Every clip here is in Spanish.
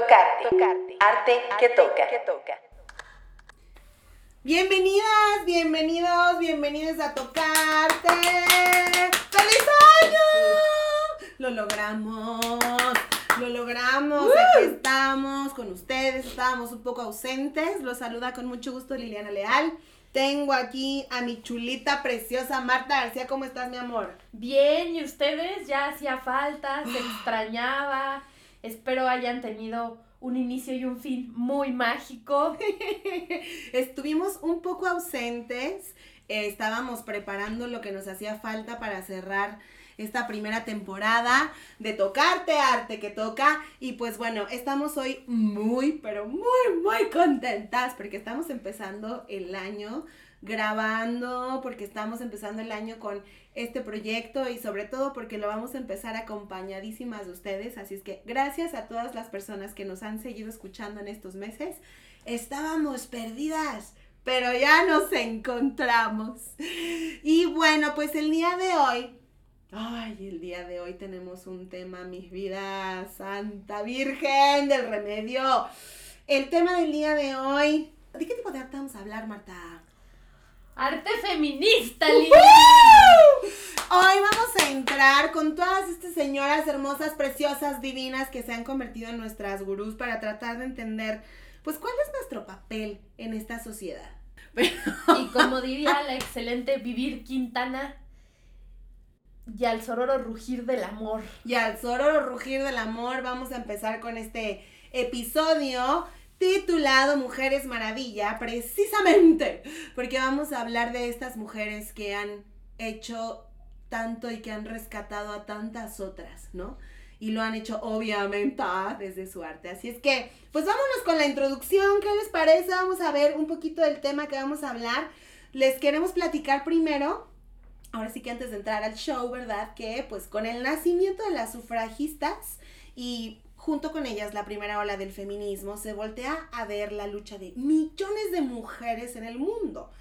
Tocarte. Tocarte. Arte que toca. Que toca. Bienvenidas, bienvenidos, bienvenidos a Tocarte. ¡Feliz año! Lo logramos. Lo logramos, aquí estamos con ustedes, estábamos un poco ausentes. Los saluda con mucho gusto Liliana Leal. Tengo aquí a mi chulita preciosa Marta García. ¿Cómo estás, mi amor? Bien, ¿y ustedes? Ya hacía falta, se extrañaba. Espero hayan tenido un inicio y un fin muy mágico. Estuvimos un poco ausentes. eh, estábamos preparando lo que nos hacía falta para cerrar esta primera temporada de Tocarte Arte que toca. Y pues bueno, estamos hoy muy, pero muy, muy contentas porque estamos empezando el año grabando, porque estamos empezando el año con este proyecto y sobre todo porque lo vamos a empezar acompañadísimas de ustedes. Así es que gracias a todas las personas que nos han seguido escuchando en estos meses. Estábamos perdidas, pero ya nos encontramos. Y bueno, pues el día de hoy Ay, el día de hoy tenemos un tema, mis vidas, Santa Virgen del Remedio. El tema del día de hoy. ¿De qué tipo de arte vamos a hablar, Marta? Arte feminista, Lili. Hoy vamos a entrar con todas estas señoras hermosas, preciosas, divinas que se han convertido en nuestras gurús para tratar de entender, pues, cuál es nuestro papel en esta sociedad. Y como diría la excelente Vivir Quintana, y al sororo rugir del amor. Y al sororo rugir del amor vamos a empezar con este episodio titulado Mujeres Maravilla, precisamente porque vamos a hablar de estas mujeres que han hecho tanto y que han rescatado a tantas otras, ¿no? Y lo han hecho obviamente ah, desde su arte. Así es que, pues vámonos con la introducción, ¿qué les parece? Vamos a ver un poquito del tema que vamos a hablar. Les queremos platicar primero ahora sí que antes de entrar al show, ¿verdad? Que pues con el nacimiento de las sufragistas y junto con ellas la primera ola del feminismo, se voltea a ver la lucha de millones de mujeres en el mundo.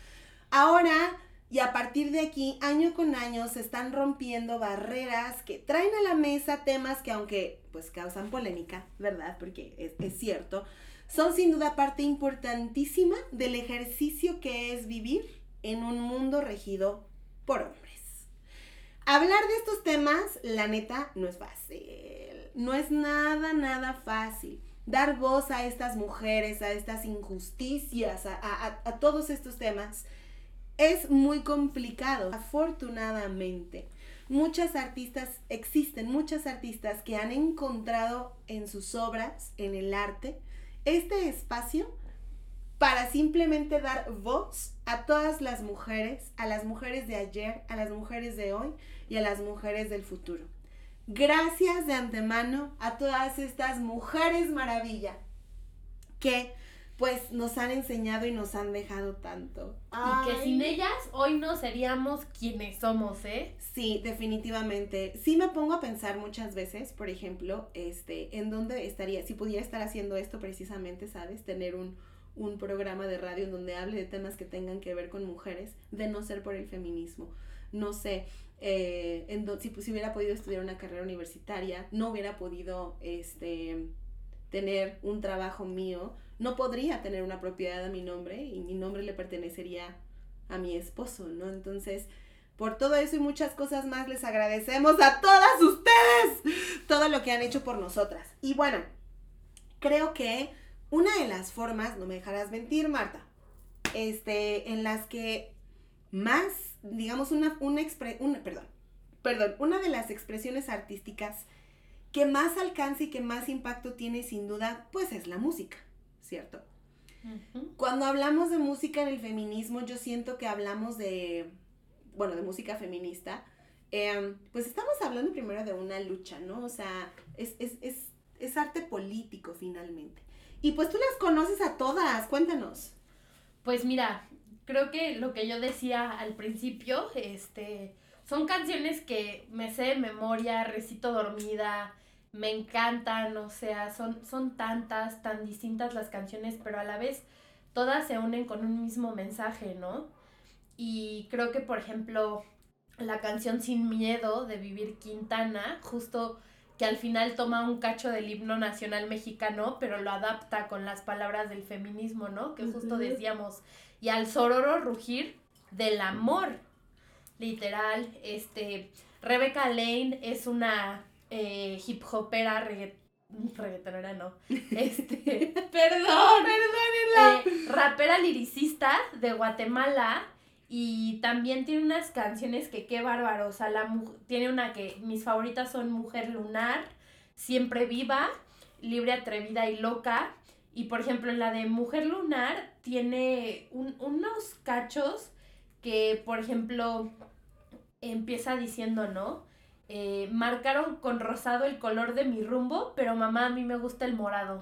Ahora y a partir de aquí, año con año, se están rompiendo barreras que traen a la mesa temas que aunque pues causan polémica, ¿verdad? Porque es, es cierto, son sin duda parte importantísima del ejercicio que es vivir en un mundo regido por hombres. Hablar de estos temas, la neta, no es fácil. No es nada, nada fácil. Dar voz a estas mujeres, a estas injusticias, a, a, a todos estos temas, es muy complicado. Afortunadamente, muchas artistas, existen muchas artistas que han encontrado en sus obras, en el arte, este espacio para simplemente dar voz a todas las mujeres, a las mujeres de ayer, a las mujeres de hoy y a las mujeres del futuro. Gracias de antemano a todas estas mujeres maravilla que pues nos han enseñado y nos han dejado tanto. Y que sin ellas hoy no seríamos quienes somos, ¿eh? Sí, definitivamente. Sí me pongo a pensar muchas veces, por ejemplo, este, en dónde estaría, si pudiera estar haciendo esto precisamente, ¿sabes? Tener un, un programa de radio en donde hable de temas que tengan que ver con mujeres, de no ser por el feminismo. No sé, eh, en si, si hubiera podido estudiar una carrera universitaria, no hubiera podido este, tener un trabajo mío, no podría tener una propiedad a mi nombre y mi nombre le pertenecería a mi esposo, ¿no? Entonces, por todo eso y muchas cosas más les agradecemos a todas ustedes todo lo que han hecho por nosotras. Y bueno, creo que una de las formas, no me dejarás mentir, Marta, este, en las que más, digamos, una, una, expre- una, perdón, perdón, una de las expresiones artísticas que más alcance y que más impacto tiene sin duda, pues es la música, ¿cierto? Cuando hablamos de música en el feminismo, yo siento que hablamos de, bueno, de música feminista, eh, pues estamos hablando primero de una lucha, ¿no? O sea, es, es, es, es arte político finalmente. Y pues tú las conoces a todas, cuéntanos. Pues mira, creo que lo que yo decía al principio, este, son canciones que me sé de memoria, recito dormida, me encantan, o sea, son, son tantas, tan distintas las canciones, pero a la vez todas se unen con un mismo mensaje, ¿no? Y creo que, por ejemplo, la canción Sin Miedo de Vivir Quintana, justo que al final toma un cacho del himno nacional mexicano, pero lo adapta con las palabras del feminismo, ¿no? Que justo decíamos, y al sororo rugir del amor, literal, este, Rebecca Lane es una eh, hip hopera reggae- reggaetonera, no, este, perdón, eh, rapera liricista de Guatemala y también tiene unas canciones que qué bárbaro, o sea, la tiene una que mis favoritas son Mujer Lunar, Siempre Viva, Libre, Atrevida y Loca. Y por ejemplo, en la de Mujer Lunar tiene un- unos cachos que, por ejemplo, empieza diciendo, ¿no? Eh, marcaron con rosado el color de mi rumbo, pero mamá a mí me gusta el morado.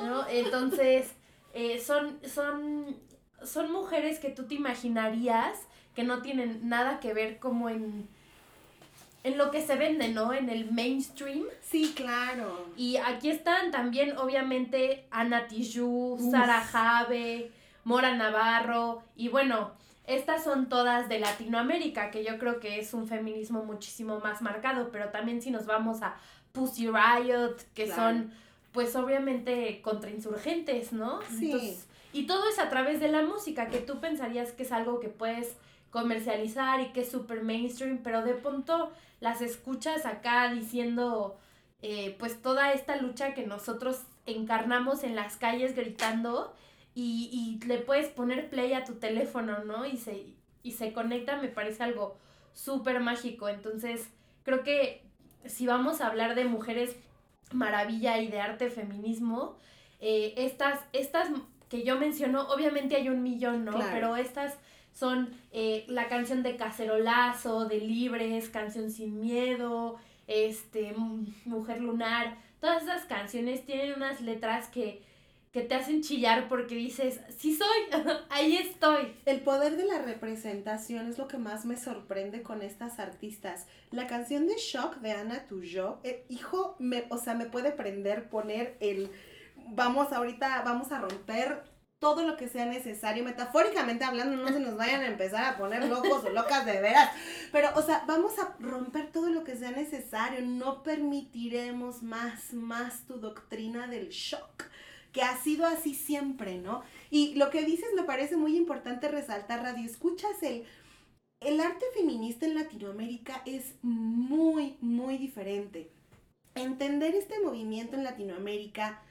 ¿no? Entonces, eh, son, son, son mujeres que tú te imaginarías que no tienen nada que ver como en, en lo que se vende, ¿no? En el mainstream. Sí, claro. Y aquí están también, obviamente, Ana Tijoux, Sara Jave, Mora Navarro, y bueno, estas son todas de Latinoamérica, que yo creo que es un feminismo muchísimo más marcado, pero también si nos vamos a Pussy Riot, que Claro. son, pues obviamente, contrainsurgentes, ¿no? Sí. Y todo es a través de la música, que tú pensarías que es algo que puedes comercializar y que es súper mainstream, pero de pronto las escuchas acá diciendo, eh, pues toda esta lucha que nosotros encarnamos en las calles gritando y, y le puedes poner play a tu teléfono, ¿no? Y se, y se conecta, me parece algo súper mágico. Entonces, creo que si vamos a hablar de mujeres maravilla y de arte feminismo, eh, estas, estas que yo menciono, obviamente hay un millón, ¿no? Claro. Pero estas son eh, la canción de Cacerolazo, de Libres, Canción sin Miedo, este, Mujer Lunar, todas esas canciones tienen unas letras que, que te hacen chillar porque dices, sí soy, ahí estoy. El poder de la representación es lo que más me sorprende con estas artistas. La canción de Shock de Ana Tuyo, eh, hijo, me, o sea, me puede prender, poner el, vamos ahorita, vamos a romper todo lo que sea necesario, metafóricamente hablando, no se nos vayan a empezar a poner locos o locas de veras, pero, o sea, vamos a romper todo lo que sea necesario, no permitiremos más, más tu doctrina del shock, que ha sido así siempre, ¿no? Y lo que dices me parece muy importante resaltar, Radio Escuchas, el, el arte feminista en Latinoamérica es muy, muy diferente. Entender este movimiento en Latinoamérica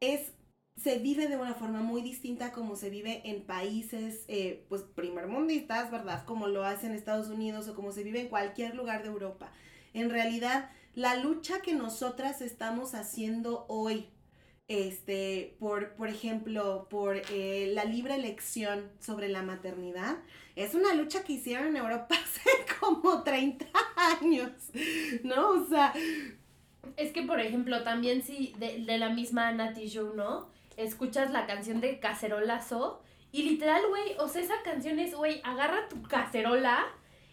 es, se vive de una forma muy distinta como se vive en países, eh, pues, primermundistas, ¿verdad? Como lo hace en Estados Unidos o como se vive en cualquier lugar de Europa. En realidad, la lucha que nosotras estamos haciendo hoy este, por, por ejemplo, por eh, la libre elección sobre la maternidad, es una lucha que hicieron en Europa hace como 30 años, ¿no? O sea, Es que, por ejemplo, también si de, de la misma Nati Joe, ¿no? Escuchas la canción de Cacerolazo y literal, güey, o sea, esa canción es, güey, agarra tu cacerola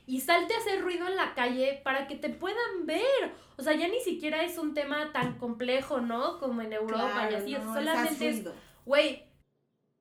y salte a hacer ruido en la calle para que te puedan ver. O sea, ya ni siquiera es un tema tan complejo, ¿no? Como en Europa y así. no, solamente es güey,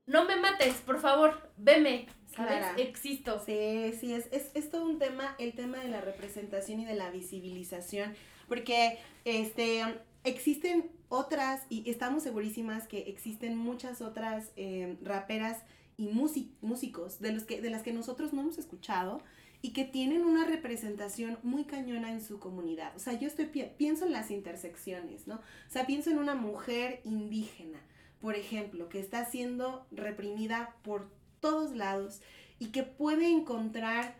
no me mates, por favor, veme, ¿sabes? Clara. Existo. Sí, sí, es, es, es todo un tema, el tema de la representación y de la visibilización, porque este, existen otras, y estamos segurísimas que existen muchas otras eh, raperas y músi- músicos de, los que, de las que nosotros no hemos escuchado y que tienen una representación muy cañona en su comunidad. O sea, yo estoy pi- pienso en las intersecciones, ¿no? O sea, pienso en una mujer indígena, por ejemplo, que está siendo reprimida por todos lados y que puede encontrar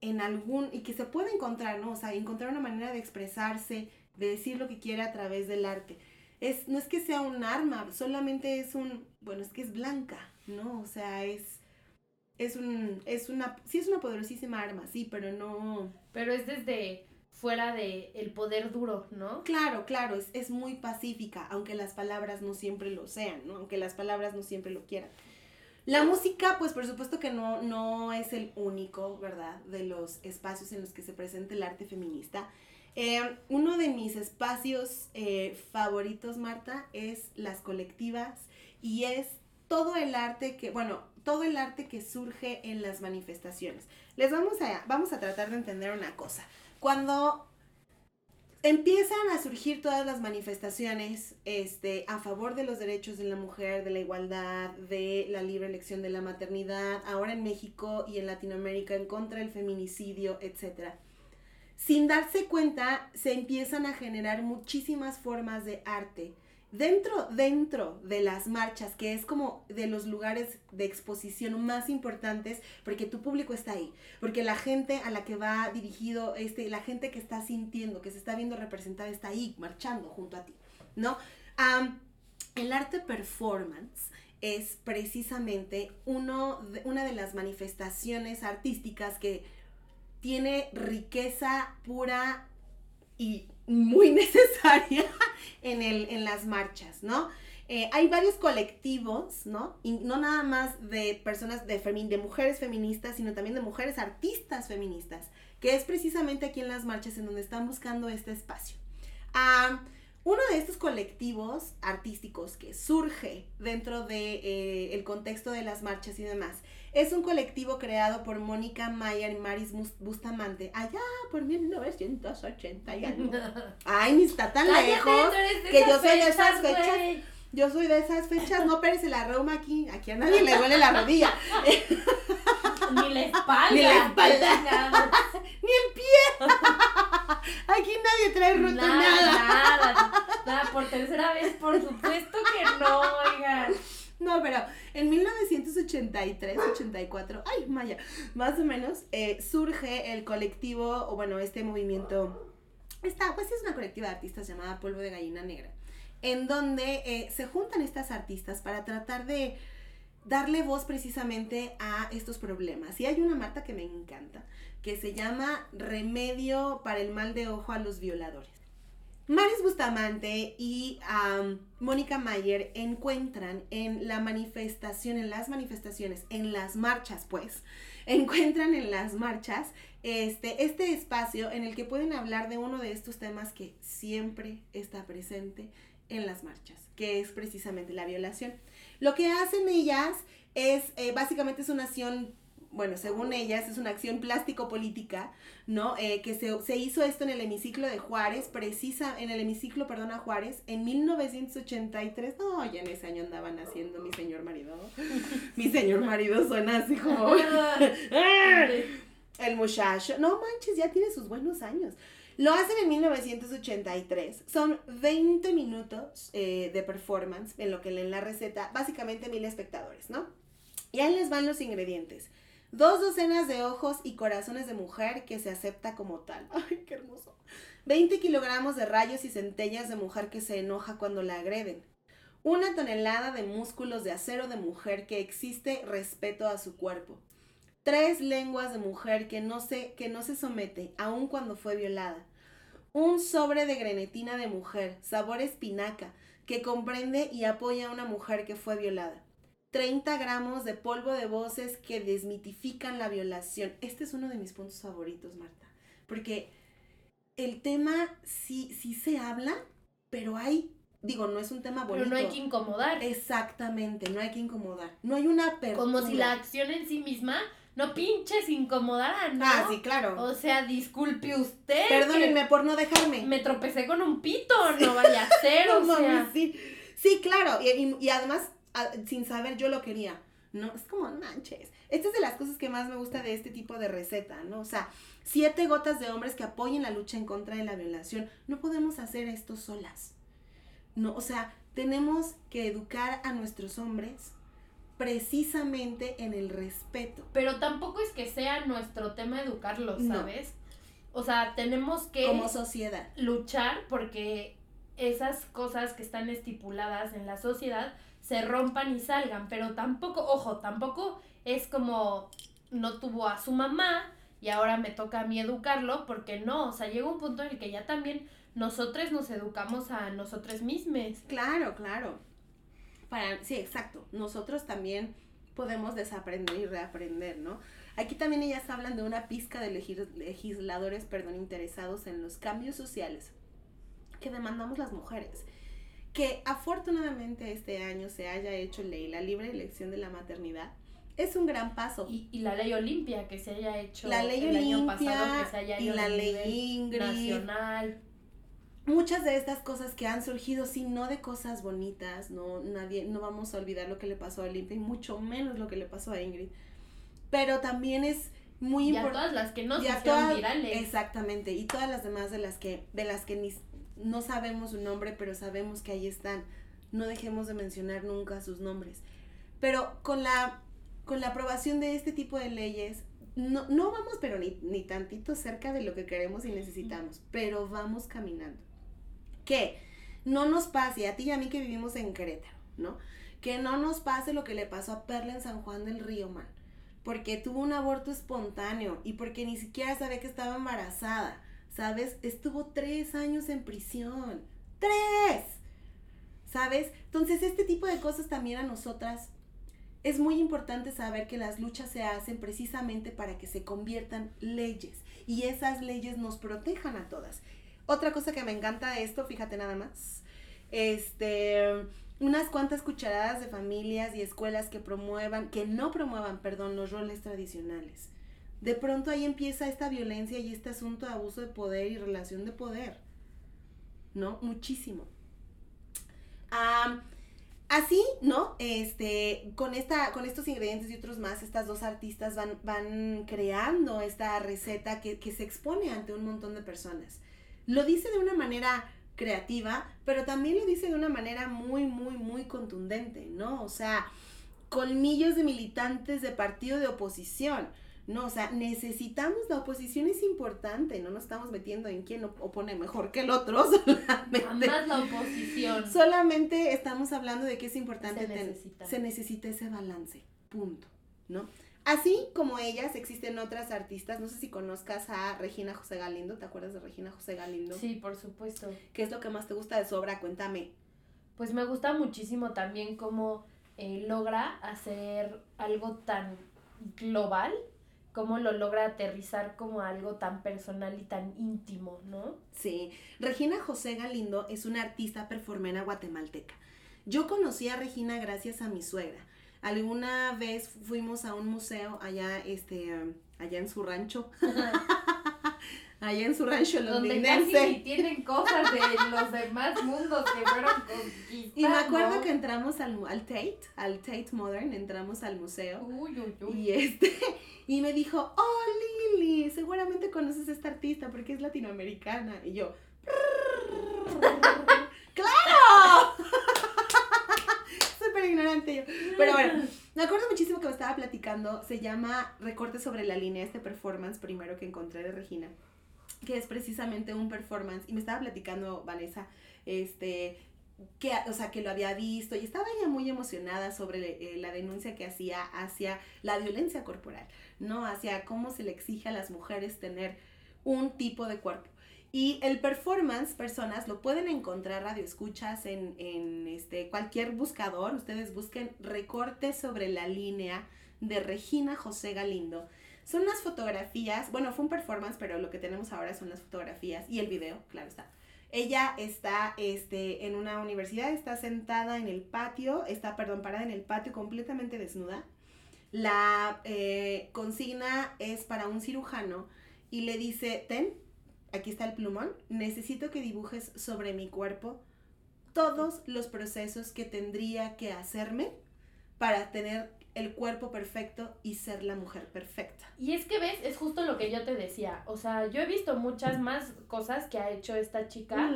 en algún, y que se puede encontrar, ¿no? O sea, encontrar una manera de expresarse, de decir lo que quiere a través del arte. Es, no es que sea un arma, solamente es un, bueno, es que es blanca, ¿no? O sea, es, es un, es una, sí es una poderosísima arma, sí, pero no, Pero es desde fuera de el poder duro, ¿no? Claro, claro, es, es muy pacífica, aunque las palabras no siempre lo sean, ¿no? Aunque las palabras no siempre lo quieran. La música, pues por supuesto que no, no es el único, ¿verdad? De los espacios en los que se presenta el arte feminista. Eh, uno de mis espacios eh, favoritos, Marta, es las colectivas y es todo el arte que, bueno, todo el arte que surge en las manifestaciones. Les vamos a, vamos a tratar de entender una cosa. Cuando empiezan a surgir todas las manifestaciones este, a favor de los derechos de la mujer, de la igualdad, de la libre elección de la maternidad, ahora en México y en Latinoamérica en contra del feminicidio, etc. Sin darse cuenta, se empiezan a generar muchísimas formas de arte Dentro, dentro de las marchas, que es como de los lugares de exposición más importantes, porque tu público está ahí, porque la gente a la que va dirigido, este, la gente que está sintiendo, que se está viendo representada, está ahí, marchando junto a ti, ¿no? el arte performance es precisamente uno de, una de las manifestaciones artísticas que tiene riqueza pura y muy necesaria en, el, en las marchas, ¿no? Eh, hay varios colectivos, ¿no? Y no nada más de personas, de, de mujeres feministas, sino también de mujeres artistas feministas, que es precisamente aquí en las marchas en donde están buscando este espacio. Ah, uno de estos colectivos artísticos que surge dentro del de, eh, contexto de las marchas y demás es un colectivo creado por Mónica Mayer y Maris Bustamante allá por 1980 Ay, ni está tan lejos que yo soy de esas fechas. Yo soy de esas fechas, no perece la reuma aquí, aquí a nadie le duele la rodilla. Ni la espalda. Ni la espalda. Ni el pie. Aquí nadie trae roto nada. Nada, nada. Por tercera vez, por supuesto que no, oigan. No, pero en 1983, 84, ay, Maya, más o menos, eh, surge el colectivo, o bueno, este movimiento, esta, pues es una colectiva de artistas llamada Polvo de Gallina Negra, en donde eh, se juntan estas artistas para tratar de darle voz precisamente a estos problemas. Y hay una Marta que me encanta, que se llama Remedio para el mal de ojo a los violadores. Maris Bustamante y Mónica Mayer encuentran en la manifestación, en las manifestaciones, en las marchas, pues, encuentran en las marchas este, este espacio en el que pueden hablar de uno de estos temas que siempre está presente en las marchas, que es precisamente la violación. Lo que hacen ellas es, eh, básicamente es una acción, bueno, según ellas, es una acción plástico-política, ¿no? Eh, que se, se, hizo esto en el hemiciclo de Juárez, precisa, en el hemiciclo, perdón, a Juárez, en 1983. No, ya en ese año andaban haciendo mi señor marido. mi señor marido suena así como... el muchacho. No manches, ya tiene sus buenos años. Lo hacen en 1983. Son 20 minutos eh, de performance en lo que leen la receta, básicamente mil espectadores, ¿no? Y ahí les van los ingredientes. Dos docenas de ojos y corazones de mujer que se acepta como tal. ¡Ay, qué hermoso! 20 kilogramos de rayos y centellas de mujer que se enoja cuando la agreden. Una tonelada de músculos de acero de mujer que existe respeto a su cuerpo tres lenguas de mujer que no se, que no se somete, aun cuando fue violada. Un sobre de grenetina de mujer, sabor espinaca, que comprende y apoya a una mujer que fue violada. 30 gramos de polvo de voces que desmitifican la violación. Este es uno de mis puntos favoritos, Marta. Porque el tema sí, sí se habla, pero hay, digo, no es un tema bonito. Pero no hay que incomodar. Exactamente, no hay que incomodar. No hay una apertura. Como si la acción en sí misma no pinches incomodar ¿no? Ah, sí, claro. O sea, disculpe usted. Perdónenme por no dejarme. Me tropecé con un pito, no vaya a ser, o sea. Sí, sí claro. Y, además, sin saber, yo lo quería. ¿no? Es como, manches. Esta es de las cosas que más me gusta de este tipo de receta, ¿no? O sea, siete gotas de hombres que apoyen la lucha en contra de la violación. No podemos hacer esto solas. No, o sea, tenemos que educar a nuestros hombres precisamente en el respeto. Pero tampoco es que sea nuestro tema educarlos, ¿sabes? O sea, tenemos que... Como sociedad. Luchar porque esas cosas que están estipuladas en la sociedad se rompan y salgan, pero tampoco, ojo, tampoco es como no tuvo a su mamá y ahora me toca a mí educarlo, porque no, o sea, llega un punto en el que ya también nosotros nos educamos a nosotros mismos. Claro, claro para, sí, exacto, nosotros también podemos desaprender y reaprender, ¿no? Aquí también ellas hablan de una pizca de legisladores, perdón, interesados en los cambios sociales que demandamos las mujeres. Que afortunadamente este año se haya hecho ley la libre elección de la maternidad es un gran paso. Y, y la ley Olimpia que se haya hecho la ley el Olimpia año pasado, que se haya y la ley Ingrid, nacional. muchas de estas cosas que han surgido, sí, no de cosas bonitas, no, nadie, no vamos a olvidar lo que le pasó a Olimpia y mucho menos lo que le pasó a Ingrid, pero también es muy Y a importante. todas las que no se hicieron todas- virales. Exactamente, y todas las demás de las que, de las que ni, no sabemos su nombre, pero sabemos que ahí están. No dejemos de mencionar nunca sus nombres. Pero con la, con la aprobación de este tipo de leyes, no, no vamos, pero ni, ni tantito cerca de lo que queremos y necesitamos, pero vamos caminando. Que no nos pase, a ti y a mí que vivimos en Querétaro, ¿no? Que no nos pase lo que le pasó a Perla en San Juan del Río, man porque tuvo un aborto espontáneo y porque ni siquiera sabía que estaba embarazada, ¿sabes? Estuvo tres años en prisión. ¡Tres! ¿Sabes? Entonces, este tipo de cosas también a nosotras es muy importante saber que las luchas se hacen precisamente para que se conviertan leyes y esas leyes nos protejan a todas. Otra cosa que me encanta de esto, fíjate nada más, este, unas cuantas cucharadas de familias y escuelas que promuevan, que no promuevan, perdón, los roles tradicionales. De pronto ahí empieza esta violencia y este asunto de abuso de poder y relación de poder. ¿No? Muchísimo. Así, ¿no? Este, con esta, con estos ingredientes y otros más, estas dos artistas van, van creando esta receta que, que se expone ante un montón de personas. Lo dice de una manera creativa, pero también lo dice de una manera muy, muy, muy contundente, ¿no? O sea, colmillos de militantes de partido de oposición, ¿no? O sea, necesitamos, la oposición es importante, no nos estamos metiendo en quién op- opone mejor que el otro, solamente, Jamás la oposición. solamente estamos hablando de que es importante Se ten- necesita. se necesita ese balance, punto, ¿no? Así como ellas, existen otras artistas, no sé si conozcas a Regina José Galindo, ¿te acuerdas de Regina José Galindo? Sí, por supuesto. ¿Qué es lo que más te gusta de su obra? Cuéntame. Pues me gusta muchísimo también cómo eh, logra hacer algo tan global, cómo lo logra aterrizar como algo tan personal y tan íntimo, ¿no? Sí, Regina José Galindo es una artista performera guatemalteca. Yo conocí a Regina gracias a mi suegra. Alguna vez fuimos a un museo allá, este, allá en su rancho, allá en su rancho Donde casi londinense. tienen cosas de los demás mundos que fueron conquistados. Y me acuerdo que entramos al, al Tate, al Tate Modern, entramos al museo. Uy, uy, uy. Y este, y me dijo, oh Lili, seguramente conoces a esta artista porque es latinoamericana. Y yo, ¡claro! Súper ignorante yo. Pero bueno, me acuerdo muchísimo que me estaba platicando, se llama Recorte sobre la línea, este performance primero que encontré de Regina, que es precisamente un performance, y me estaba platicando Vanessa, este, que, o sea, que lo había visto y estaba ella muy emocionada sobre eh, la denuncia que hacía hacia la violencia corporal, ¿no? Hacia cómo se le exige a las mujeres tener un tipo de cuerpo. Y el performance, personas, lo pueden encontrar radioescuchas en, en este, cualquier buscador. Ustedes busquen recorte sobre la línea de Regina José Galindo. Son unas fotografías, bueno, fue un performance, pero lo que tenemos ahora son las fotografías y el video, claro está. Ella está este, en una universidad, está sentada en el patio, está, perdón, parada en el patio completamente desnuda. La eh, consigna es para un cirujano y le dice, ten, aquí está el plumón, necesito que dibujes sobre mi cuerpo todos los procesos que tendría que hacerme para tener el cuerpo perfecto y ser la mujer perfecta. Y es que ves, es justo lo que yo te decía. O sea, yo he visto muchas más cosas que ha hecho esta chica.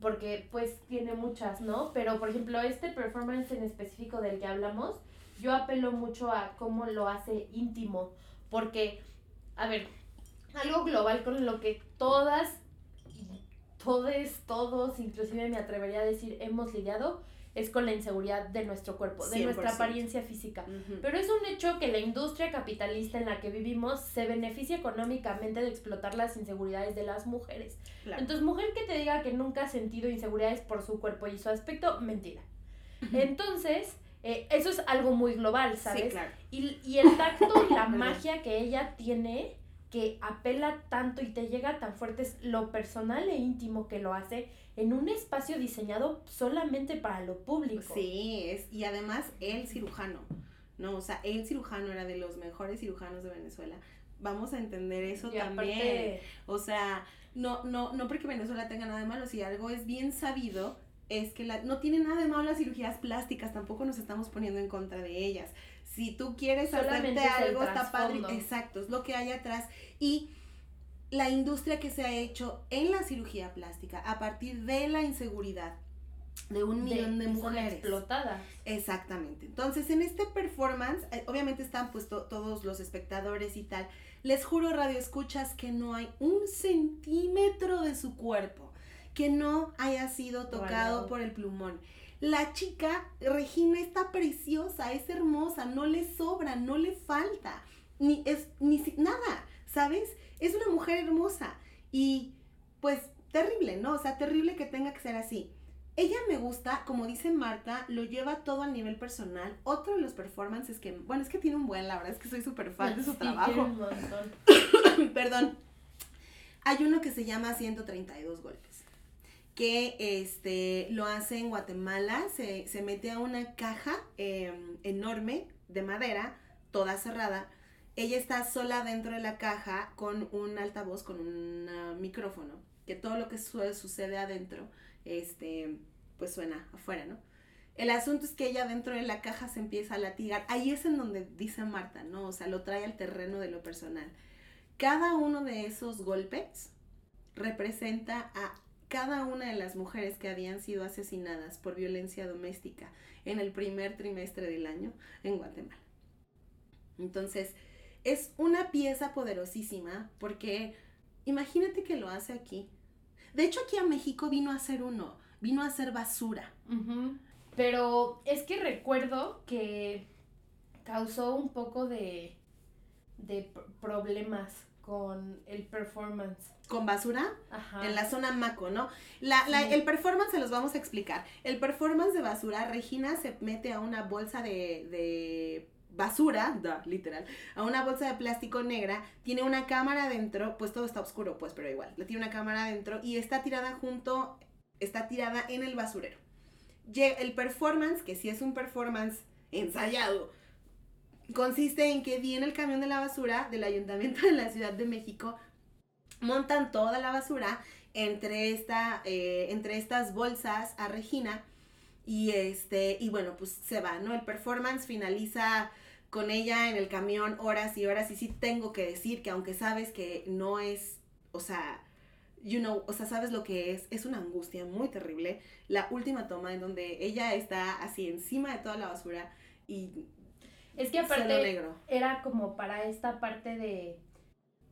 porque pues tiene muchas, ¿no? Pero por ejemplo, este performance en específico del que hablamos, yo apelo mucho a cómo lo hace íntimo, porque, a ver, algo global con lo que todas, todes, todos, inclusive me atrevería a decir, hemos lidiado, es con la inseguridad de nuestro cuerpo, de nuestra 100%. apariencia física. Pero es un hecho que la industria capitalista en la que vivimos se beneficia económicamente de explotar las inseguridades de las mujeres. Claro. Entonces, mujer que te diga que nunca ha sentido inseguridades por su cuerpo y su aspecto, mentira. Entonces, eh, eso es algo muy global, ¿sabes? Sí, claro. y, y el tacto y la magia que ella tiene, que apela tanto y te llega tan fuerte, es lo personal e íntimo que lo hace en un espacio diseñado solamente para lo público. Sí, es, y además el cirujano, ¿no? O sea, el cirujano era de los mejores cirujanos de Venezuela. vamos a entender eso Y también. aparte, O sea, no, no, no porque Venezuela tenga nada de malo, si algo es bien sabido, es que la, no tiene nada de malo las cirugías plásticas, tampoco nos estamos poniendo en contra de ellas. Si tú quieres hacerte algo, está padre. Exacto, es lo que hay atrás. Y la industria que se ha hecho en la cirugía plástica a partir de la inseguridad de un millón de, mujeres. explotadas. Exactamente. Entonces, en este performance, eh, obviamente están pues to- todos los espectadores y tal. Les juro, radio escuchas, que no hay un centímetro de su cuerpo que no haya sido tocado Wow. por el plumón. La chica, Regina, está preciosa, es hermosa, no le sobra, no le falta, ni es ni nada, ¿sabes? Es una mujer hermosa y pues terrible, ¿no? O sea, terrible que tenga que ser así. Ella me gusta, como dice Marta, lo lleva todo a nivel personal. Otro de los performances que, bueno, es que tiene un buen, la verdad es que soy súper fan de su Sí, trabajo. un montón. Perdón. Hay uno que se llama 132 golpes. Que este lo hace en Guatemala. Se, se mete a una caja eh, enorme de madera, toda cerrada. Ella está sola dentro de la caja con un altavoz, con un ah, micrófono. Que todo lo que su- sucede adentro, este, pues suena afuera, ¿no? El asunto es que ella dentro de la caja se empieza a latigar. Ahí es en donde dice Marta, ¿no? O sea, lo trae al terreno de lo personal. Cada uno de esos golpes representa a cada una de las mujeres que habían sido asesinadas por violencia doméstica en el primer trimestre del año en Guatemala. Entonces, es una pieza poderosísima porque imagínate que lo hace aquí. De hecho, aquí a México vino a hacer uno, vino a hacer basura. Pero es que recuerdo que causó un poco de, de problemas con el performance. ¿Con basura? Ajá. En la zona Maco, ¿no? La, la- Sí. el performance se los vamos a explicar. El performance de basura, Regina se mete a una bolsa de, de basura, da, literal, a una bolsa de plástico negra, tiene una cámara adentro, pues todo está oscuro, pues, pero igual, le tiene una cámara adentro y está tirada junto, está tirada en el basurero. El performance, que sí es un performance ensayado, consiste en que viene el camión de la basura del Ayuntamiento de la Ciudad de México, montan toda la basura entre, esta, eh, entre estas bolsas a Regina y, este, y bueno, pues se va, ¿no? El performance finaliza con ella en el camión horas y horas y sí tengo que decir que aunque sabes que no es, o sea, you know, o sea, sabes lo que es, es una angustia muy terrible. La última toma en donde ella está así encima de toda la basura y Es que aparte negro. era como para esta parte de...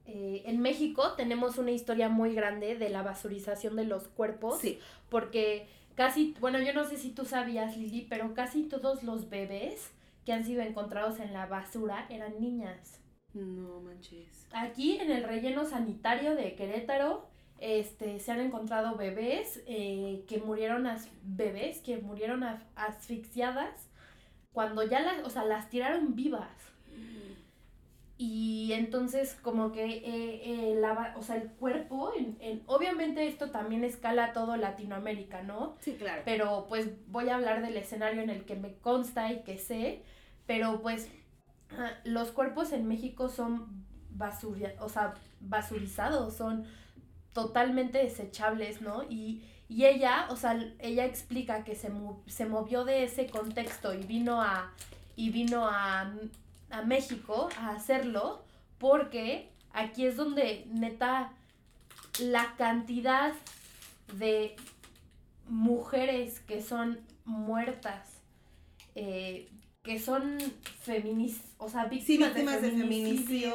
eh, en México tenemos una historia muy grande de la basurización de los cuerpos. Sí, Porque casi, bueno, yo no sé si tú sabías, Lili, pero casi todos los bebés que han sido encontrados en la basura eran niñas. no manches. Aquí en el relleno sanitario de Querétaro, este, se han encontrado bebés eh, que murieron as- bebés que murieron as- asfixiadas cuando ya las, o sea, las tiraron vivas. Y entonces como que eh, eh, la o sea, el cuerpo, en, en- obviamente esto también escala a todo Latinoamérica, ¿no? Sí, claro. pero pues voy a hablar del escenario en el que me consta y que sé, pero pues ah, los cuerpos en México son o sea, basurizados, son totalmente desechables, ¿no? Y, y ella, o sea, ella explica que se, se movió de ese contexto y vino a, y vino a, a México a hacerlo porque aquí es donde neta la cantidad de mujeres que son muertas, eh, que son feminis, o sea, Sí, víctimas, de, de feminicidio,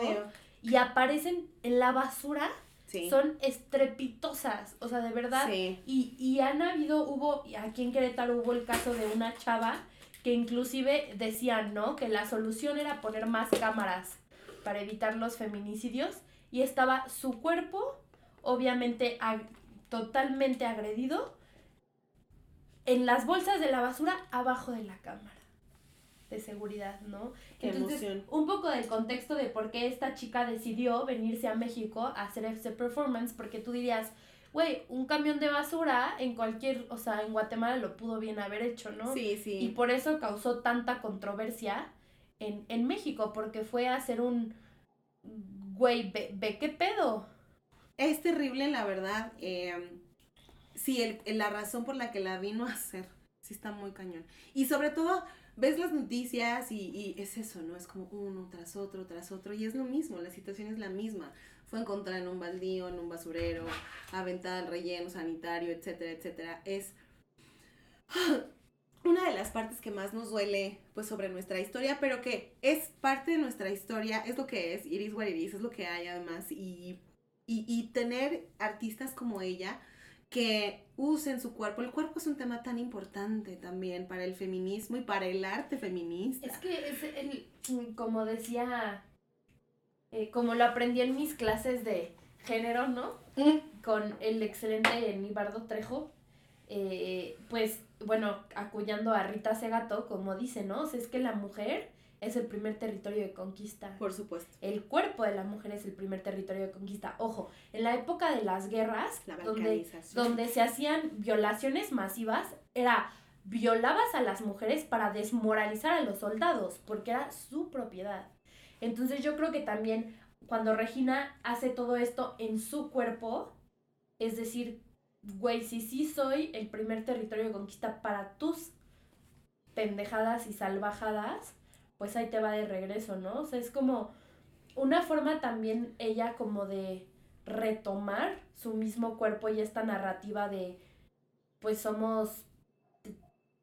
y aparecen en la basura, Sí. son estrepitosas, o sea, de verdad. Sí. Y, y han habido, hubo, aquí en Querétaro hubo el caso de una chava que inclusive decían, ¿no? Que la solución era poner más cámaras para evitar los feminicidios y estaba su cuerpo, obviamente ag- totalmente agredido, en las bolsas de la basura abajo de la cámara de seguridad, ¿no? Qué Entonces, emoción. un poco del contexto de por qué esta chica decidió venirse a México a hacer este performance, porque tú dirías, güey, un camión de basura en cualquier, o sea, en Guatemala lo pudo bien haber hecho, ¿no? Sí, sí. Y por eso causó tanta controversia en, en México, porque fue a hacer un, güey, ve, ve qué pedo. Es terrible, la verdad. Eh, sí, el, la razón por la que la vino a hacer, sí está muy cañón. Y sobre todo, ves las noticias y, y es eso, ¿no? Es como uno tras otro, tras otro, y es lo mismo, la situación es la misma. Fue encontrada en un baldío, en un basurero, aventada al relleno sanitario, etcétera, etcétera. Es una de las partes que más nos duele, pues, sobre nuestra historia, pero que es parte de nuestra historia, es lo que es, iris it es lo que hay además, y, y, y tener artistas como ella, que usen su cuerpo. El cuerpo es un tema tan importante también para el feminismo y para el arte feminista. Es que es el, como decía, eh, como lo aprendí en mis clases de género, ¿no? Mm. Con el excelente Nibardo Trejo, eh, pues, bueno, acuñando a Rita Segato, como dice, ¿no? O sea, es que la mujer es el primer territorio de conquista. Por supuesto. El cuerpo de la mujer es el primer territorio de conquista. Ojo, en la época de las guerras, La donde, donde se hacían violaciones masivas, era violabas a las mujeres para desmoralizar a los soldados, porque era su propiedad. Entonces yo creo que también cuando Regina hace todo esto en su cuerpo, es decir, güey, si sí soy el primer territorio de conquista para tus pendejadas y salvajadas, pues ahí te va de regreso, ¿no? O sea, es como una forma también ella como de retomar su mismo cuerpo y esta narrativa de, pues somos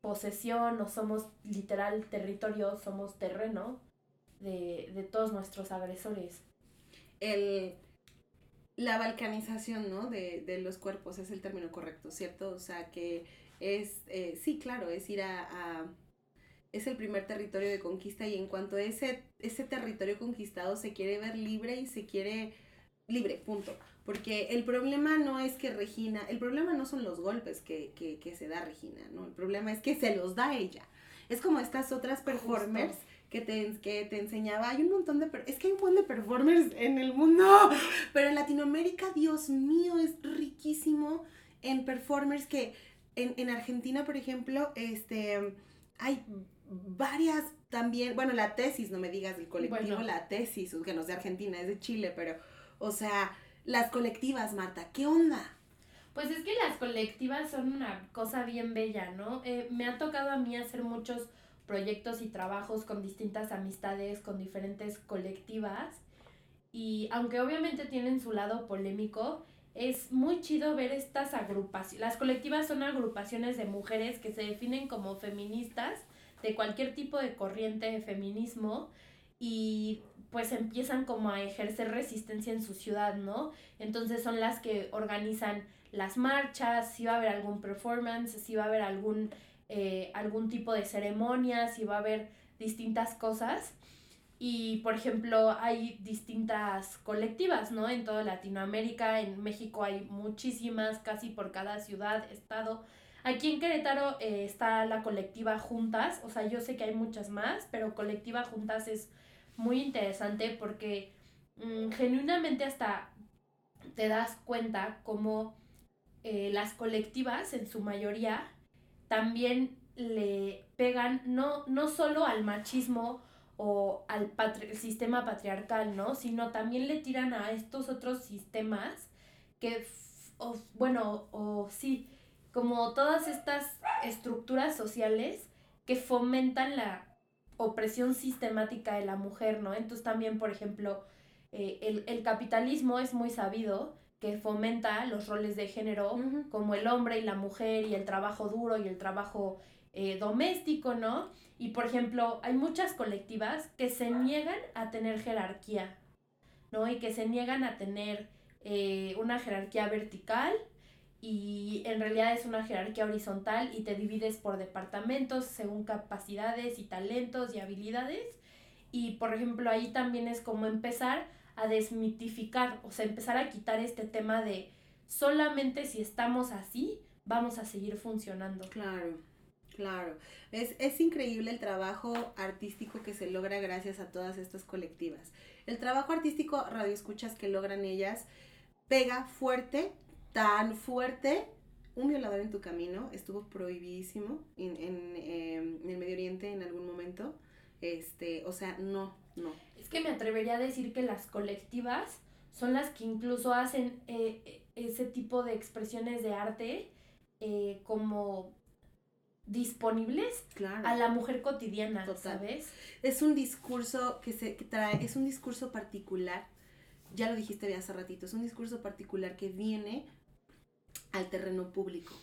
posesión o somos literal territorio, somos terreno de, de todos nuestros agresores. el, la balcanización, ¿no? De, de los cuerpos es el término correcto, ¿cierto? O sea, que es, eh, sí, claro, es ir a- es el primer territorio de conquista y en cuanto ese, ese territorio conquistado se quiere ver libre y se quiere libre, punto. Porque el problema no es que Regina, el problema no son los golpes que, que, que se da Regina, ¿no? El problema es que se los da ella. Es como estas otras performers que te, que te enseñaba. Hay un montón de... Es que hay un montón de performers en el mundo. Pero en Latinoamérica, Dios mío, es riquísimo en performers que... En, en Argentina, por ejemplo, este... Hay varias también... Bueno, la tesis, no me digas del colectivo, Bueno. la tesis, que no es de Argentina, es de Chile, pero... O sea, las colectivas, Marta, ¿qué onda? Pues es que las colectivas son una cosa bien bella, ¿no? Eh, me ha tocado a mí hacer muchos proyectos y trabajos con distintas amistades, con diferentes colectivas. Y aunque obviamente tienen su lado polémico, es muy chido ver estas agrupaciones. Las colectivas son agrupaciones de mujeres que se definen como feministas de cualquier tipo de corriente de feminismo y pues empiezan como a ejercer resistencia en su ciudad, ¿no? Entonces son las que organizan las marchas, si va a haber algún performance, si va a haber algún, eh, algún tipo de ceremonia, si va a haber distintas cosas. Y, por ejemplo, hay distintas colectivas, ¿no? En toda Latinoamérica, en México hay muchísimas, casi por cada ciudad, estado. Aquí en Querétaro eh, está la colectiva Juntas, o sea, yo sé que hay muchas más, pero colectiva Juntas es muy interesante porque mm, genuinamente hasta te das cuenta como eh, las colectivas en su mayoría también le pegan no, no solo al machismo o al sistema patriarcal, ¿no? Sino también le tiran a estos otros sistemas que, bueno, o sí, como todas estas estructuras sociales que fomentan la opresión sistemática de la mujer, ¿no? Entonces también, por ejemplo, eh, el, el capitalismo es muy sabido que fomenta los roles de género como el hombre y la mujer y el trabajo duro y el trabajo eh, doméstico, ¿no? Y por ejemplo, hay muchas colectivas que se niegan a tener jerarquía, ¿no? Y que se niegan a tener eh, una jerarquía vertical y en realidad es una jerarquía horizontal y te divides por departamentos según capacidades y talentos y habilidades. Y por ejemplo, ahí también es como empezar a desmitificar, o sea, empezar a quitar este tema de solamente si estamos así, vamos a seguir funcionando. Claro, claro. Es, es increíble el trabajo artístico que se logra gracias a todas estas colectivas. El trabajo artístico radioescuchas que logran ellas pega fuerte, tan fuerte. Un violador en tu camino estuvo prohibidísimo en, en, eh, en el Medio Oriente en algún momento. Este, o sea, no, no. Es que me atrevería a decir que las colectivas son las que incluso hacen eh, ese tipo de expresiones de arte eh, como disponibles Claro. a la mujer cotidiana, Total. ¿sabes? Es un discurso que se que trae, es un discurso particular, ya lo dijiste hace ratito, es un discurso particular que viene al terreno público,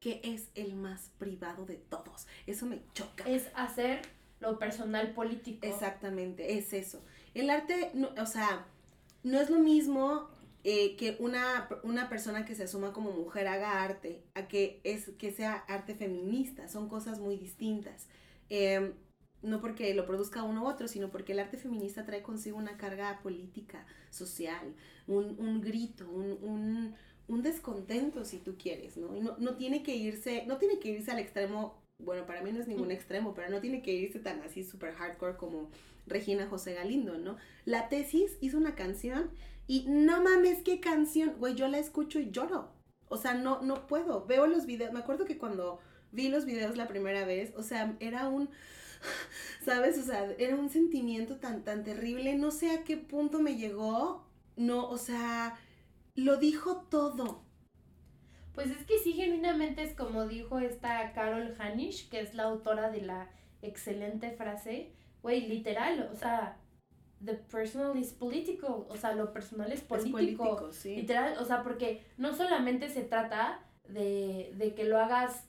que es el más privado de todos. Eso me choca. Es hacer lo personal político. Exactamente, es eso. El arte, no, o sea, no es lo mismo eh, que una, una persona que se asuma como mujer haga arte, a que, es, que sea arte feminista. Son cosas muy distintas. Eh, no porque lo produzca uno u otro, sino porque el arte feminista trae consigo una carga política, social, un, un grito, un, un, un descontento, si tú quieres, ¿no? Y no, no tiene que irse, no tiene que irse al extremo, bueno, para mí no es ningún extremo, pero no tiene que irse tan así súper hardcore como Regina José Galindo, ¿no? La tesis hizo una canción y no mames, qué canción, güey, yo la escucho y lloro. O sea, no, no puedo. Veo los videos, me acuerdo que cuando vi los videos la primera vez, o sea, era un, ¿sabes? O sea, era un sentimiento tan, tan terrible, no sé a qué punto me llegó, no, o sea, lo dijo todo. Pues es que sí, genuinamente es como dijo esta Carol Hanisch, que es la autora de la excelente frase, güey, literal, o sea, the personal is political, o sea, lo personal es político. Es político, sí. Literal, o sea, porque no solamente se trata de, de que lo hagas,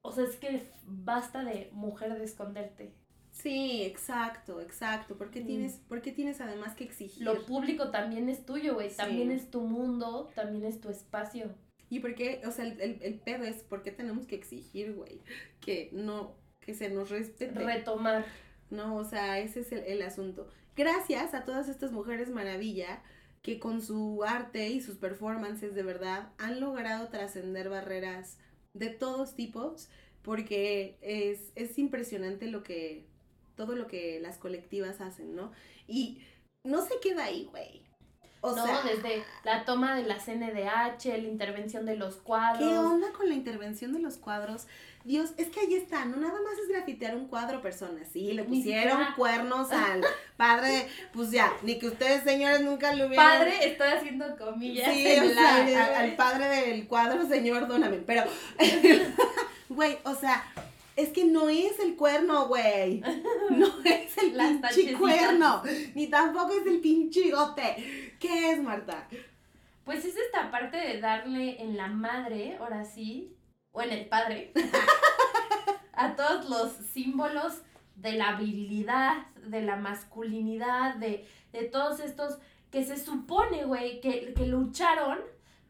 o sea, es que basta de mujer de esconderte. Sí, exacto, exacto. ¿Por qué Mm. tienes, por qué tienes además que exigir? Lo público también es tuyo, güey, Sí. también es tu mundo, también es tu espacio. Y por qué, o sea, el, el, el pedo es por qué tenemos que exigir, güey, que no, que se nos respete. Retomar. No, o sea, ese es el, el asunto. Gracias a todas estas mujeres maravilla que con su arte y sus performances de verdad han logrado trascender barreras de todos tipos, porque es, es impresionante lo que, todo lo que las colectivas hacen, ¿no? Y no se queda ahí, güey. O no, sea, desde la toma de la CNDH, la intervención de los cuadros. ¿Qué onda con la intervención de los cuadros? Dios, es que ahí está, no nada más es grafitear un cuadro, personas, sí, le pusieron cuernos al padre, pues ya, ni que ustedes señores nunca lo hubieran... Padre, estoy haciendo comillas Sí, en o sea, aire, a- güey. al padre del cuadro, señor, dóname, pero, güey, o sea, es que no es el cuerno, güey, no es el Las pinche tachecitas. cuerno, ni tampoco es el pinche gote, ¿qué es, Marta? Pues es esta parte de darle en la madre, ahora sí, o en el padre, a todos los símbolos de la virilidad, de la masculinidad, de, de todos estos que se supone, güey, que, que lucharon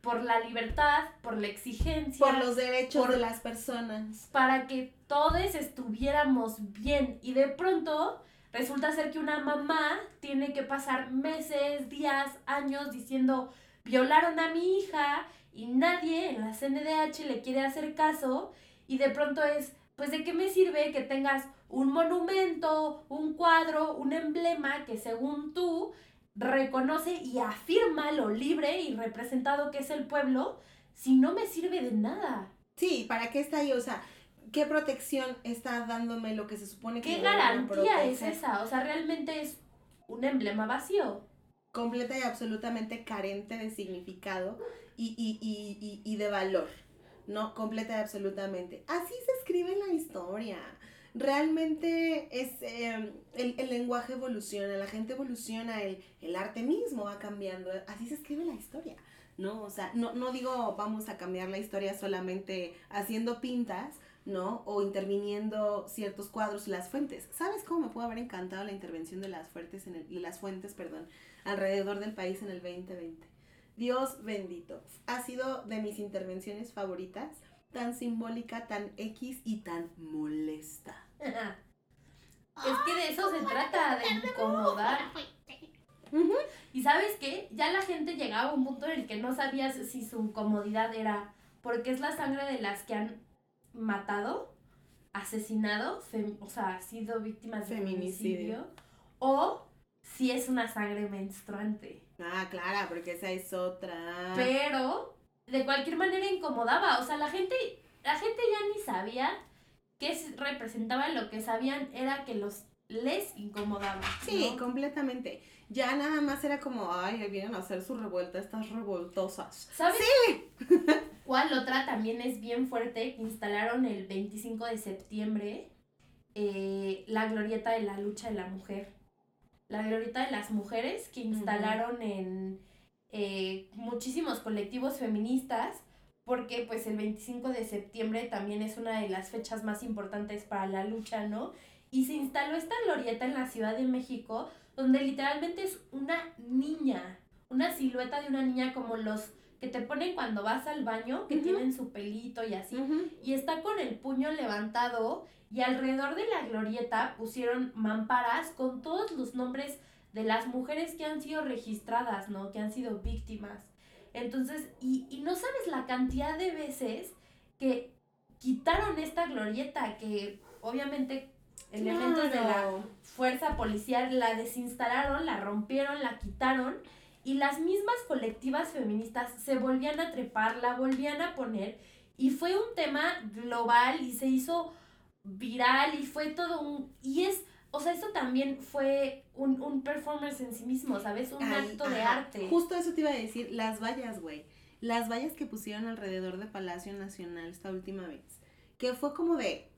por la libertad, por la exigencia, Por los derechos por- de las personas. para que todos estuviéramos bien. Y de pronto resulta ser que una mamá tiene que pasar meses, días, años diciendo, violaron a mi hija y nadie en la CNDH le quiere hacer caso. Y de pronto es, pues de qué me sirve que tengas un monumento, un cuadro, un emblema que según tú reconoce y afirma lo libre y representado que es el pueblo, si no me sirve de nada. Sí, ¿para qué está ahí? O sea, ¿qué protección está dándome lo que se supone que ¿Qué me garantía es esa? O sea, realmente es un emblema vacío. Completa y absolutamente carente de significado y, y, y, y, y de valor. No, completa y absolutamente. Así se escribe la historia. Realmente es eh, el, el lenguaje evoluciona, la gente evoluciona, el, el arte mismo va cambiando. Así se escribe la historia. ¿no? O sea, no, no digo vamos a cambiar la historia solamente haciendo pintas, ¿no? O interviniendo ciertos cuadros, las fuentes. ¿Sabes cómo me pudo haber encantado la intervención de las fuentes, en el, de las fuentes, perdón, alrededor del país en el 2020? Dios bendito. Ha sido de mis intervenciones favoritas, tan simbólica, tan X y tan molesta. es que de eso se trata, de incomodar. Y sabes qué? Ya la gente llegaba a un punto en el que no sabías si su incomodidad era porque es la sangre de las que han matado, asesinado, o sea, sido víctimas de Feminicidio. feminicidio, o si es una sangre menstruante. Ah, claro, porque esa es otra. Pero de cualquier manera incomodaba, o sea, la gente la gente ya ni sabía qué representaba, lo que sabían era que los les incomodaba. Sí, ¿no? completamente. Ya nada más era como, ay, vienen a hacer su revuelta estas revoltosas. ¿Sabes cuál otra también es bien fuerte? Instalaron el 25 de septiembre eh, la glorieta de la lucha de la mujer. La glorieta de las mujeres que instalaron en eh, muchísimos colectivos feministas porque pues el 25 de septiembre también es una de las fechas más importantes para la lucha, ¿no? Y se instaló esta glorieta en la Ciudad de México donde literalmente es una niña, una silueta de una niña como los que te ponen cuando vas al baño, que tienen su pelito y así, y está con el puño levantado y alrededor de la glorieta pusieron mamparas con todos los nombres de las mujeres que han sido registradas, ¿no? Que han sido víctimas. Entonces, y, y no sabes la cantidad de veces que quitaron esta glorieta, que obviamente elementos de la fuerza policial la desinstalaron, la rompieron, la quitaron y las mismas colectivas feministas se volvían a trepar, la volvían a poner y fue un tema global y se hizo viral y fue todo un... Y es, o sea, eso también fue un, un performance en sí mismo, ¿sabes? Un Ay, acto de arte. Justo eso te iba a decir, las vallas, güey. Las vallas que pusieron alrededor de Palacio Nacional esta última vez. Que fue como de,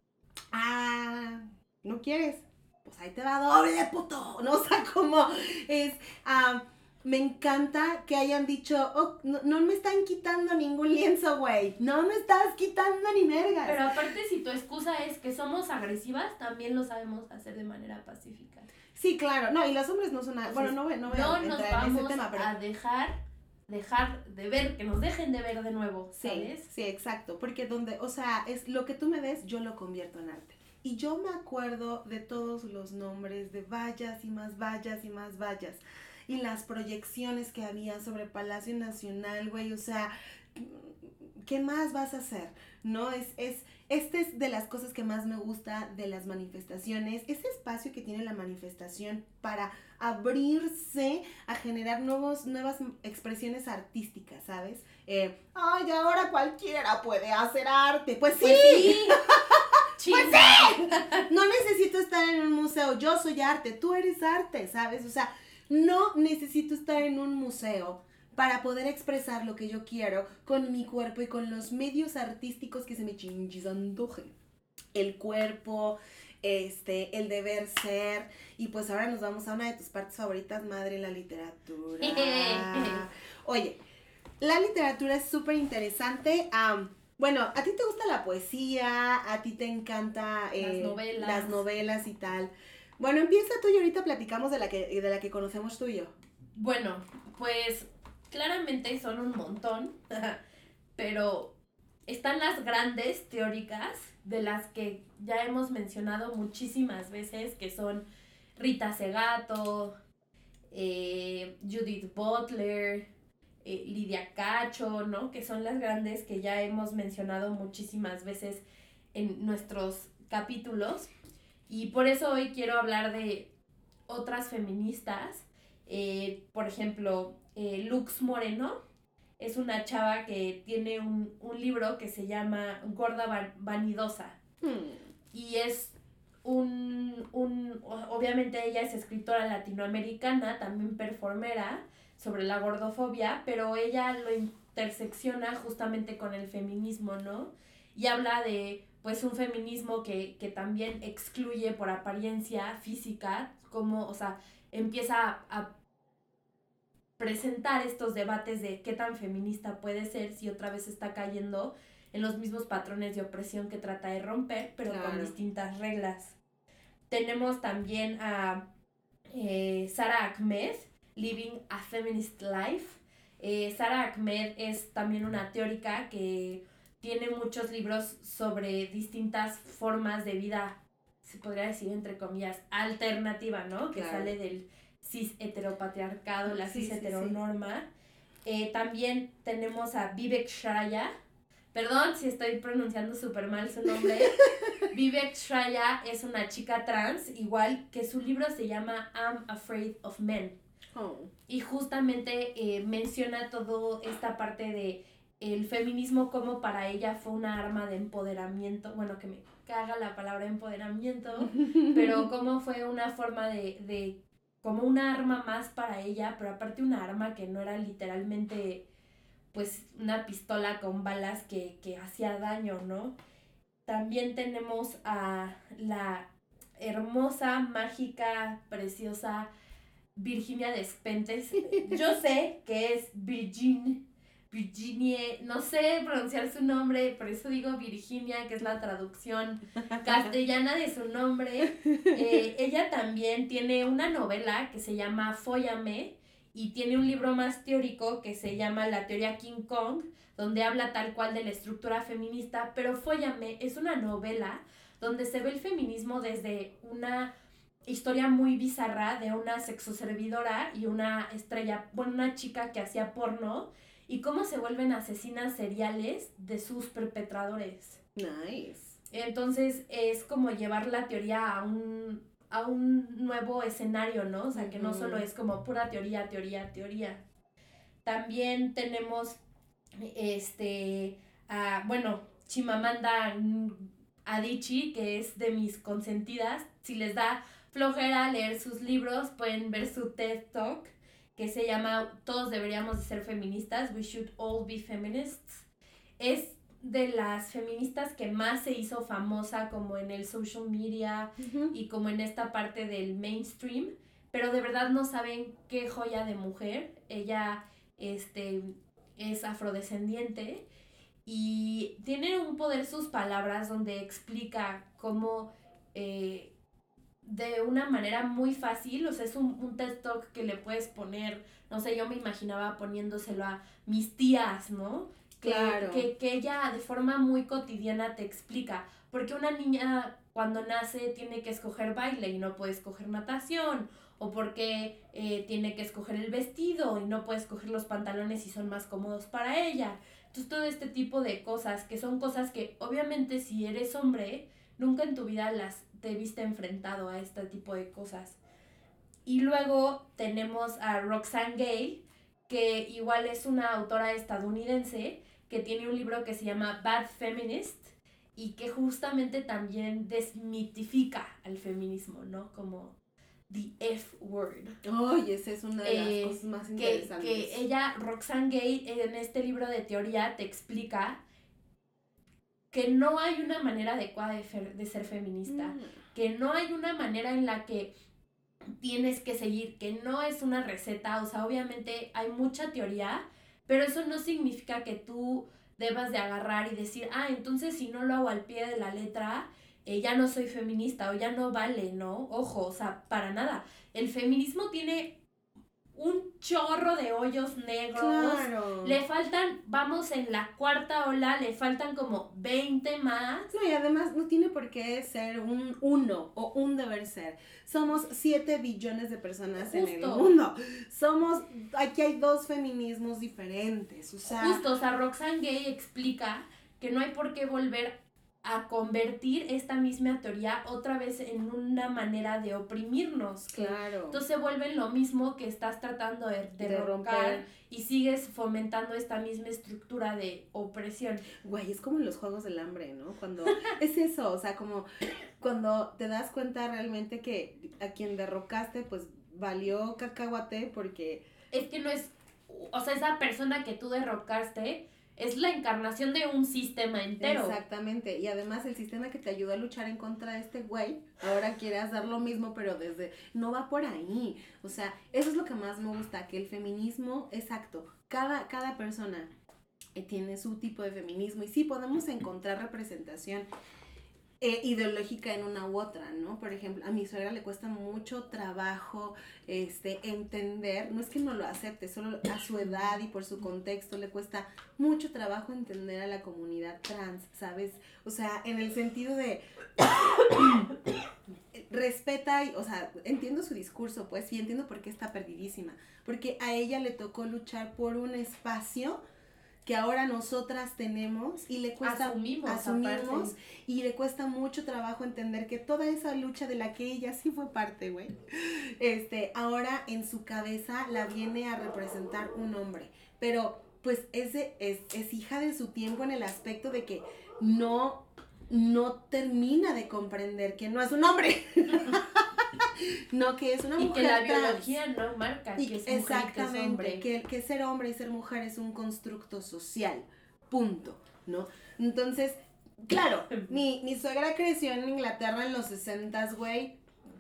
ah, ¿no quieres? Pues ahí te va doble, puto. No, o sea, como es, ah, me encanta que hayan dicho, oh, no, no me están quitando ningún lienzo, güey. No me estás quitando ni mergas. Pero aparte, si tu excusa es que somos agresivas, también lo sabemos hacer de manera pacífica. sí, claro. No, y los hombres no son, bueno, no, no voy no a nos entrar en ese vamos tema, pero... a dejar, dejar de ver, que nos dejen de ver de nuevo, Sí, ¿sabes? sí, exacto, porque donde, o sea, es lo que tú me des, yo lo convierto en arte. Y yo me acuerdo de todos los nombres de vallas y más vallas y más vallas. Y las proyecciones que había sobre Palacio Nacional, güey, o sea, ¿qué más vas a hacer? ¿No? Es, es, este es de las cosas que más me gusta de las manifestaciones, ese espacio que tiene la manifestación para abrirse a generar nuevos, nuevas expresiones artísticas, ¿sabes? Eh, Ay, ahora cualquiera puede hacer arte. Pues sí, Pues sí. Chinga. no necesito estar en un museo, yo soy arte, tú eres arte, ¿sabes? O sea, no necesito estar en un museo para poder expresar lo que yo quiero con mi cuerpo y con los medios artísticos que se me antojen. El cuerpo, este, el deber ser. Y pues ahora nos vamos a una de tus partes favoritas, madre, la literatura. Oye, la literatura es súper interesante. Bueno, a ti te gusta la poesía, a ti te encanta eh, Las novelas. las novelas y tal. Bueno, empieza tú y ahorita platicamos de la que, de la que conocemos tú y yo. Bueno, pues claramente son un montón, pero están las grandes teóricas de las que ya hemos mencionado muchísimas veces, que son Rita Segato, eh, Judith Butler, eh, Lidia Cacho, ¿no? Que son las grandes que ya hemos mencionado muchísimas veces en nuestros capítulos. Y por eso hoy quiero hablar de otras feministas. Eh, por ejemplo, eh, Lux Moreno es una chava que tiene un, un libro que se llama Gorda Va- Vanidosa. Hmm, Y es un, un, obviamente ella es escritora latinoamericana, también performera sobre la gordofobia, pero ella lo intersecciona justamente con el feminismo, ¿no? Y habla de, pues, un feminismo que, que también excluye por apariencia física, como, o sea, empieza a, a presentar estos debates de qué tan feminista puede ser si otra vez está cayendo en los mismos patrones de opresión que trata de romper, pero con distintas reglas. Tenemos también a eh, Sara Ahmed, Living a Feminist Life. Eh, Sara Ahmed es también una teórica que tiene muchos libros sobre distintas formas de vida, se podría decir entre comillas, alternativa, ¿no? Que sale del cis heteropatriarcado, la Sí, cis sí, sí. heteronorma. Eh, también tenemos a Vivek Shraya. Perdón si estoy pronunciando súper mal su nombre. Vivek Shraya es una chica trans, igual que su libro se llama I'm Afraid of Men. Oh, Y justamente eh, menciona todo esta parte de el feminismo como para ella fue una arma de empoderamiento, bueno, que me caga la palabra empoderamiento, pero cómo fue una forma de, de, como una arma más para ella, pero aparte una arma que no era literalmente pues una pistola con balas que, que hacía daño, ¿no? También tenemos a la hermosa, mágica, preciosa Virginia Despentes. Yo sé que es Virginia, Virginia, no sé pronunciar su nombre, por eso digo Virginia, que es la traducción castellana de su nombre. Eh, ella también tiene una novela que se llama Fóllame y tiene un libro más teórico que se llama La teoría King Kong, donde habla tal cual de la estructura feminista, pero Fóllame es una novela donde se ve el feminismo desde una historia muy bizarra de una sexoservidora y una estrella, bueno, una chica que hacía porno y cómo se vuelven asesinas seriales de sus perpetradores. Nice. Entonces es como llevar la teoría a un, a un nuevo escenario, ¿no? O sea, que no solo es como pura teoría, teoría, teoría. También tenemos, este, a, bueno, Chimamanda Adichie, que es de mis consentidas. Si les da flojera leer sus libros, pueden ver su TED Talk, que se llama Todos deberíamos de ser feministas, We should all be feminists. Es de las feministas que más se hizo famosa como en el social media y como en esta parte del mainstream, pero de verdad no saben qué joya de mujer. Ella este, es afrodescendiente y tiene un poder sus palabras donde explica cómo eh, de una manera muy fácil, o sea, es un, un TED Talk que le puedes poner, no sé, yo me imaginaba poniéndoselo a mis tías, ¿no? Que, Claro. que, que ella de forma muy cotidiana te explica, porque una niña cuando nace tiene que escoger baile y no puede escoger natación, o porque eh, tiene que escoger el vestido y no puede escoger los pantalones y son más cómodos para ella. Entonces todo este tipo de cosas, que son cosas que obviamente si eres hombre, nunca en tu vida las te viste enfrentado a este tipo de cosas. Y luego tenemos a Roxane Gay, que igual es una autora estadounidense que tiene un libro que se llama Bad Feminist y que justamente también desmitifica al feminismo, ¿no? Como the F word. Ay, esa es una de las Eh, cosas más Que, interesantes. que ella, Roxane Gay, en este libro de teoría te explica que no hay una manera adecuada de, fer- de ser feminista Mm. que no hay una manera en la que tienes que seguir, que no es una receta, o sea, obviamente hay mucha teoría, pero eso no significa que tú debas de agarrar y decir, ah, entonces si no lo hago al pie de la letra, eh, ya no soy feminista o ya no vale, ¿no? Ojo, o sea, para nada. El feminismo tiene un chorro de hoyos negros. Claro. Le faltan, vamos en la cuarta ola, le faltan como 20 más. No, y además no tiene por qué ser un uno o un deber ser. Somos 7 billones de personas en el mundo. Somos, aquí hay dos feminismos diferentes. O sea, Justo, o sea, Roxane Gay explica que no hay por qué volver a convertir esta misma teoría otra vez en una manera de oprimirnos. claro. Entonces se vuelve lo mismo que estás tratando de de romper. y sigues fomentando esta misma estructura de opresión. Güey, es como en los juegos del hambre, ¿no? Cuando es eso, o sea, como cuando te das cuenta realmente que a quien derrocaste, pues valió cacahuate porque Es que no es, o sea, esa persona que tú derrocaste es la encarnación de un sistema entero. Exactamente. Y además el sistema que te ayudó a luchar en contra de este güey, ahora quiere hacer lo mismo, pero desde... No va por ahí. O sea, eso es lo que más me gusta, que el feminismo, exacto, cada, cada persona eh, tiene su tipo de feminismo y sí podemos encontrar representación eh, ideológica en una u otra, ¿no? Por ejemplo, a mi suegra le cuesta mucho trabajo este, entender, no es que no lo acepte, solo a su edad y por su contexto le cuesta mucho trabajo entender a la comunidad trans, ¿sabes? O sea, en el sentido de respeta, y, o sea, entiendo su discurso, pues, y entiendo por qué está perdidísima, porque a ella le tocó luchar por un espacio que ahora nosotras tenemos y le cuesta Asumimos, y le cuesta mucho trabajo entender que toda esa lucha de la que ella sí fue parte, güey, este, ahora en su cabeza la viene a representar un hombre, pero pues ese es, es hija de su tiempo en el aspecto de que no no termina de comprender que no es un hombre. no, que es una Y mujer que la trans. biología no marca Y que es mujer y que es exactamente, hombre. que, que ser hombre y ser mujer es un constructo social, punto, ¿no? Entonces, claro, mi, mi suegra creció en Inglaterra en los 60, güey,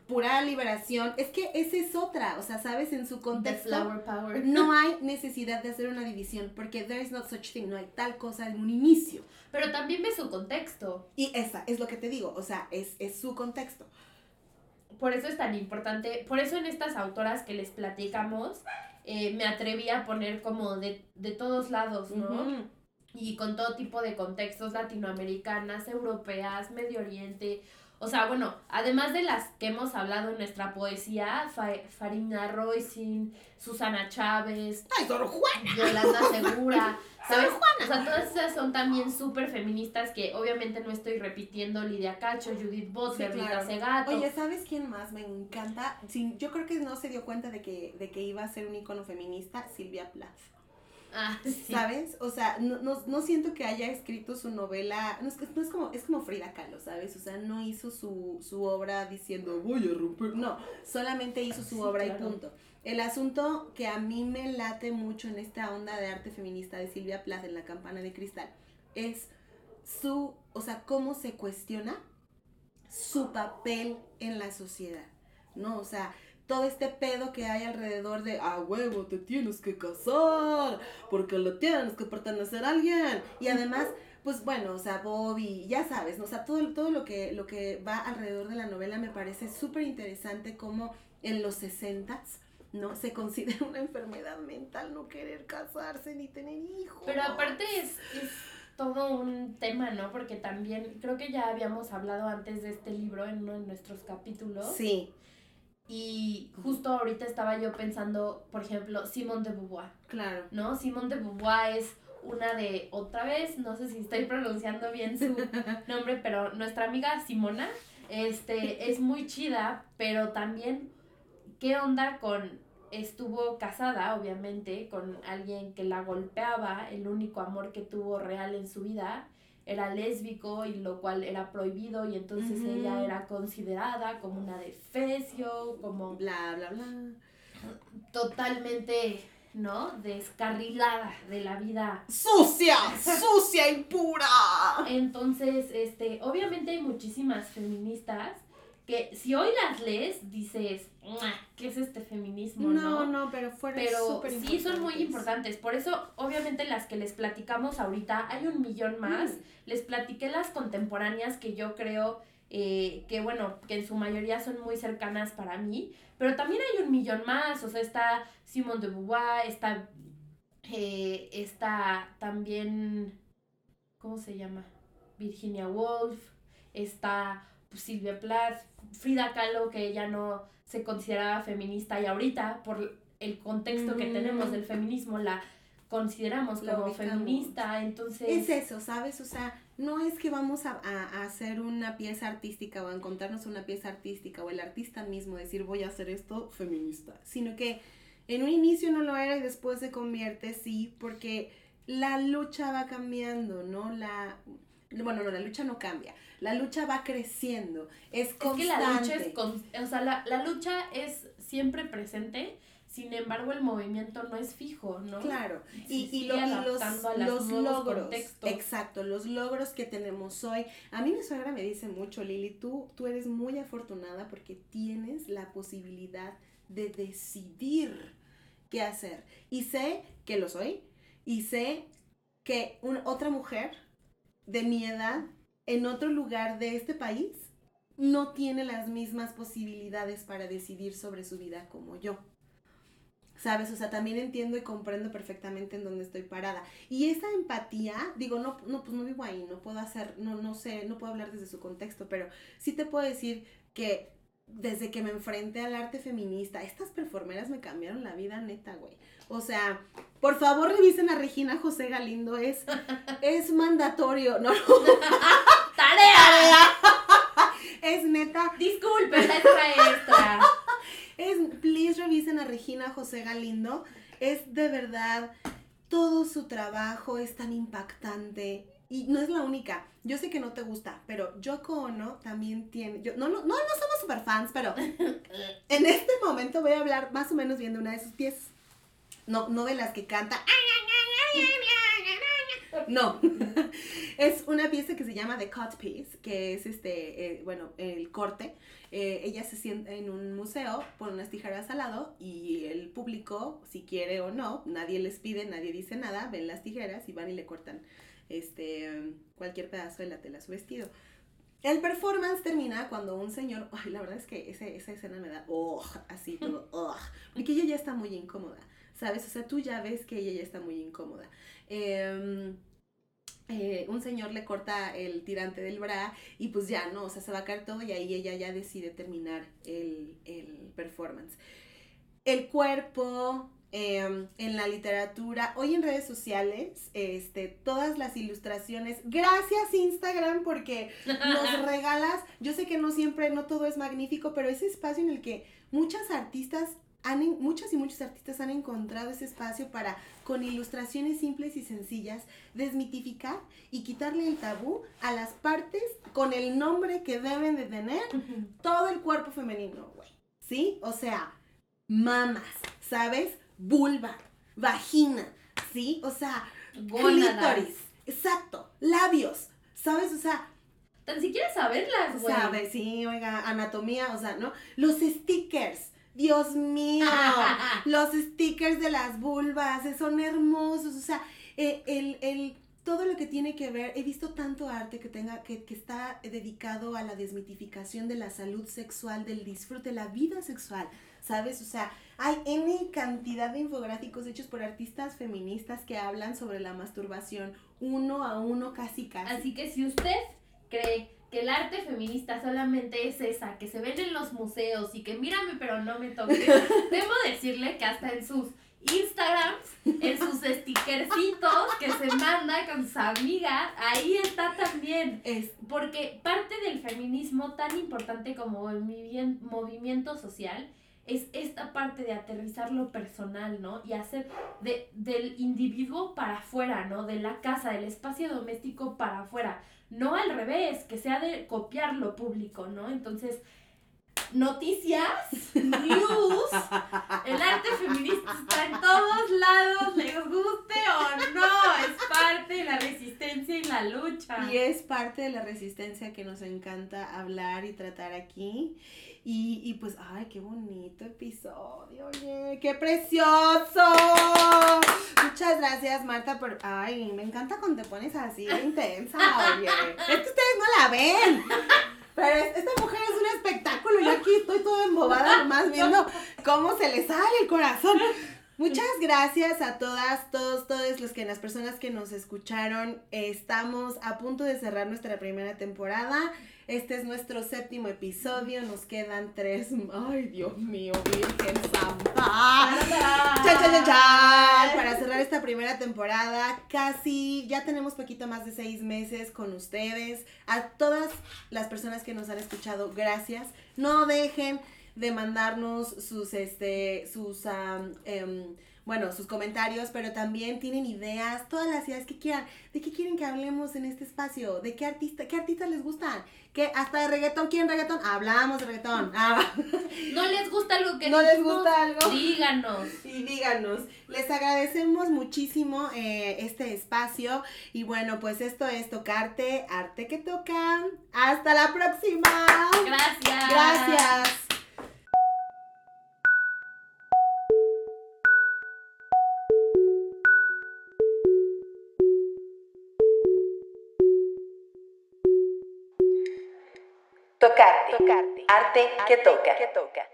pura liberación, es que esa es otra, o sea, sabes, en su The contexto flower power. no hay necesidad de hacer una división, porque there is not such thing, no hay tal cosa en un inicio. Pero también ve su contexto. Y esa es lo que te digo, o sea, es, es su contexto. Por eso es tan importante, por eso en estas autoras que les platicamos, eh, me atreví a poner como de, de todos lados, ¿no? Y con todo tipo de contextos latinoamericanas, europeas, Medio Oriente. O sea, bueno, además de las que hemos hablado en nuestra poesía, Fa- Farina Roisin, Susana Chávez, ¡Ay, Sor Juana! Yolanda Segura, ¿sabes? O sea, todas esas son también súper feministas que obviamente no estoy repitiendo, Lidia Cacho, Judith Butler, Sí, Rita claro. Segato. Oye, ¿sabes quién más me encanta? Sí, yo creo que no se dio cuenta de que, de que iba a ser un icono feminista, Silvia Plath. Ah, sí. ¿Sabes? O sea, no, no, no siento que haya escrito su novela, no es, que- no es como, es como Frida Kahlo, ¿sabes? O sea, no hizo su, su obra diciendo voy a romper, no, solamente hizo su Sí, obra y punto. El asunto que a mí me late mucho en esta onda de arte feminista de Silvia Plath en La Campana de Cristal es su, o sea, cómo se cuestiona su papel en la sociedad, ¿no? O sea, todo este pedo que hay alrededor de, a huevo, te tienes que casar, porque le tienes que pertenecer a alguien. Y además, pues bueno, o sea, Bobby, ya sabes, ¿no? O sea, todo, todo lo, que, lo que va alrededor de la novela me parece súper interesante como en los 60 ¿no? Se considera una enfermedad mental no querer casarse ni tener hijos. Pero aparte es, es todo un tema, ¿no? Porque también creo que ya habíamos hablado antes de este libro en uno de nuestros capítulos. Sí, Y justo ahorita estaba yo pensando, por ejemplo, Simone de Beauvoir, claro. ¿no? Simone de Beauvoir es una de, otra vez, no sé si estoy pronunciando bien su nombre, pero nuestra amiga Simona, este, es muy chida, pero también, ¿qué onda con, estuvo casada, obviamente, con alguien que la golpeaba, el único amor que tuvo real en su vida, era lésbico y lo cual era prohibido y entonces ella era considerada como una defecio, como Bla, bla, bla. totalmente, ¿no? Descarrilada de la vida ¡Sucia! ¡Sucia y pura! Entonces, este, obviamente hay muchísimas feministas que si hoy las lees, dices, "Mua, ¿qué es este feminismo? No, No, no, pero fueron Pero sí son muy importantes. Por eso, obviamente, las que les platicamos ahorita, hay un millón más. Mm. Les platiqué las contemporáneas que yo creo eh, que, bueno, que en su mayoría son muy cercanas para mí. Pero también hay un millón más. O sea, está Simone de Beauvoir, está, eh, está también, ¿cómo se llama? Virginia Woolf, está Silvia Plath, Frida Kahlo, que ella no se consideraba feminista y ahorita, por el contexto que tenemos del feminismo, la consideramos como ubicamos. feminista, entonces... Es eso, ¿sabes? O sea, no es que vamos a, a- a hacer una pieza artística o a encontrarnos una pieza artística o el artista mismo decir voy a hacer esto feminista, sino que en un inicio no lo era y después se convierte, sí, porque la lucha va cambiando, ¿no? La, bueno, no, la lucha no cambia, la lucha va creciendo, es Es constante. que la lucha es, con- o sea, la, la lucha es siempre presente, sin embargo el movimiento no es fijo, ¿no? Claro, y, y, sigue lo- y los, a los logros, contextos. exacto, los logros que tenemos hoy. A mí mi suegra me dice mucho, Lili, tú, tú eres muy afortunada porque tienes la posibilidad de decidir qué hacer. Y sé que lo soy, y sé que un- otra mujer de mi edad en otro lugar de este país no tiene las mismas posibilidades para decidir sobre su vida como yo. ¿Sabes? O sea, también entiendo y comprendo perfectamente en dónde estoy parada. Y esa empatía, digo, no, no, pues no vivo ahí, no puedo hacer, no, no sé, no puedo hablar desde su contexto, pero sí te puedo decir que desde que me enfrenté al arte feminista, estas performeras me cambiaron la vida neta, güey. O sea, por favor revisen a Regina José Galindo, es, es mandatorio, no, ¡Tarea! es neta, Disculpe, maestra. Es, please revisen a Regina José Galindo. Es de verdad, todo su trabajo es tan impactante. Y no es la única. Yo sé que no te gusta, pero Yoko Ono también tiene. Yo, no, no, no, no somos super fans, pero en este momento voy a hablar más o menos bien de una de sus piezas. No, no de las que canta. No, es una pieza que se llama The Cut Piece, que es este, eh, bueno, el corte. Eh, ella se sienta en un museo, pone unas tijeras al lado y el público, si quiere o no, nadie les pide, nadie dice nada, ven las tijeras y van y le cortan este, cualquier pedazo de la tela a su vestido. El performance termina cuando un señor, ay, la verdad es que ese, esa escena me da, oh, así todo, oh, porque ella ya está muy incómoda, ¿sabes? O sea, tú ya ves que ella ya está muy incómoda. Em, eh, un señor le corta el tirante del bra y pues ya, ¿no? O sea, se va a caer todo y ahí ella ya decide terminar el, el performance. El cuerpo, Em, en la literatura, hoy en redes sociales, este, todas las ilustraciones. Gracias Instagram porque nos regalas, yo sé que no siempre, no todo es magnífico, pero ese espacio en el que muchas artistas han, muchas y muchos artistas han encontrado ese espacio para, con ilustraciones simples y sencillas, desmitificar y quitarle el tabú a las partes con el nombre que deben de tener todo el cuerpo femenino, güey. ¿Sí? O sea, mamas, ¿sabes? Vulva, vagina, ¿sí? O sea, clítoris, exacto, labios, ¿sabes? O sea, tan siquiera saberlas, güey. Sabes, sí, oiga, anatomía, o sea, ¿no? Los stickers. Dios mío, los stickers de las vulvas son hermosos, o sea, eh, el, el, todo lo que tiene que ver, he visto tanto arte que tenga, que, que está dedicado a la desmitificación de la salud sexual, del disfrute, la vida sexual, ¿sabes? O sea, hay N cantidad de infográficos hechos por artistas feministas que hablan sobre la masturbación uno a uno casi casi. Así que si usted cree que el arte feminista solamente es esa, que se ven en los museos y que mírame pero no me toques, debo decirle que hasta en sus Instagrams, en sus stickercitos que se manda con sus amigas, ahí está también. Es. Porque parte del feminismo tan importante como el movimiento social es esta parte de aterrizar lo personal, ¿no? Y hacer de, del individuo para afuera, ¿no? De la casa, del espacio doméstico para afuera. No al revés, que sea de copiar lo público, ¿no? Entonces, noticias, news, el arte feminista está en todos lados, les guste o no, es parte de la resistencia y la lucha. Y es parte de la resistencia que nos encanta hablar y tratar aquí. Y, y pues, ay, qué bonito episodio, oye, qué precioso. Muchas gracias, Marta, por, ay, me encanta cuando te pones así intensa, oye. Es que ustedes no la ven. Pero esta mujer es un espectáculo y aquí estoy toda embobada nomás viendo cómo se le sale el corazón. Muchas gracias a todas, todos, todos los que las personas que nos escucharon. Estamos a punto de cerrar nuestra primera temporada. Este es nuestro séptimo episodio. Nos quedan tres. Ay, Dios mío, Virgen Santa. Para cerrar esta primera temporada, casi ya tenemos poquito más de seis meses con ustedes. A todas las personas que nos han escuchado, gracias. No dejen de mandarnos sus, este, sus, em, bueno, sus comentarios, pero también tienen ideas, todas las ideas que quieran. ¿De qué quieren que hablemos en este espacio? ¿De qué artista, qué artistas les gustan? ¿Qué, hasta de reggaetón, ¿quieren reggaetón? Hablamos de reggaetón. Ah. ¿No les gusta algo que ¿No les gusta algo? Díganos. Y díganos. Les agradecemos muchísimo eh, este espacio. Y bueno, pues esto es Tocarte, Arte que Toca. Hasta la próxima. Gracias. Gracias. Tocarte. Tocarte. Arte que toca. Que toca.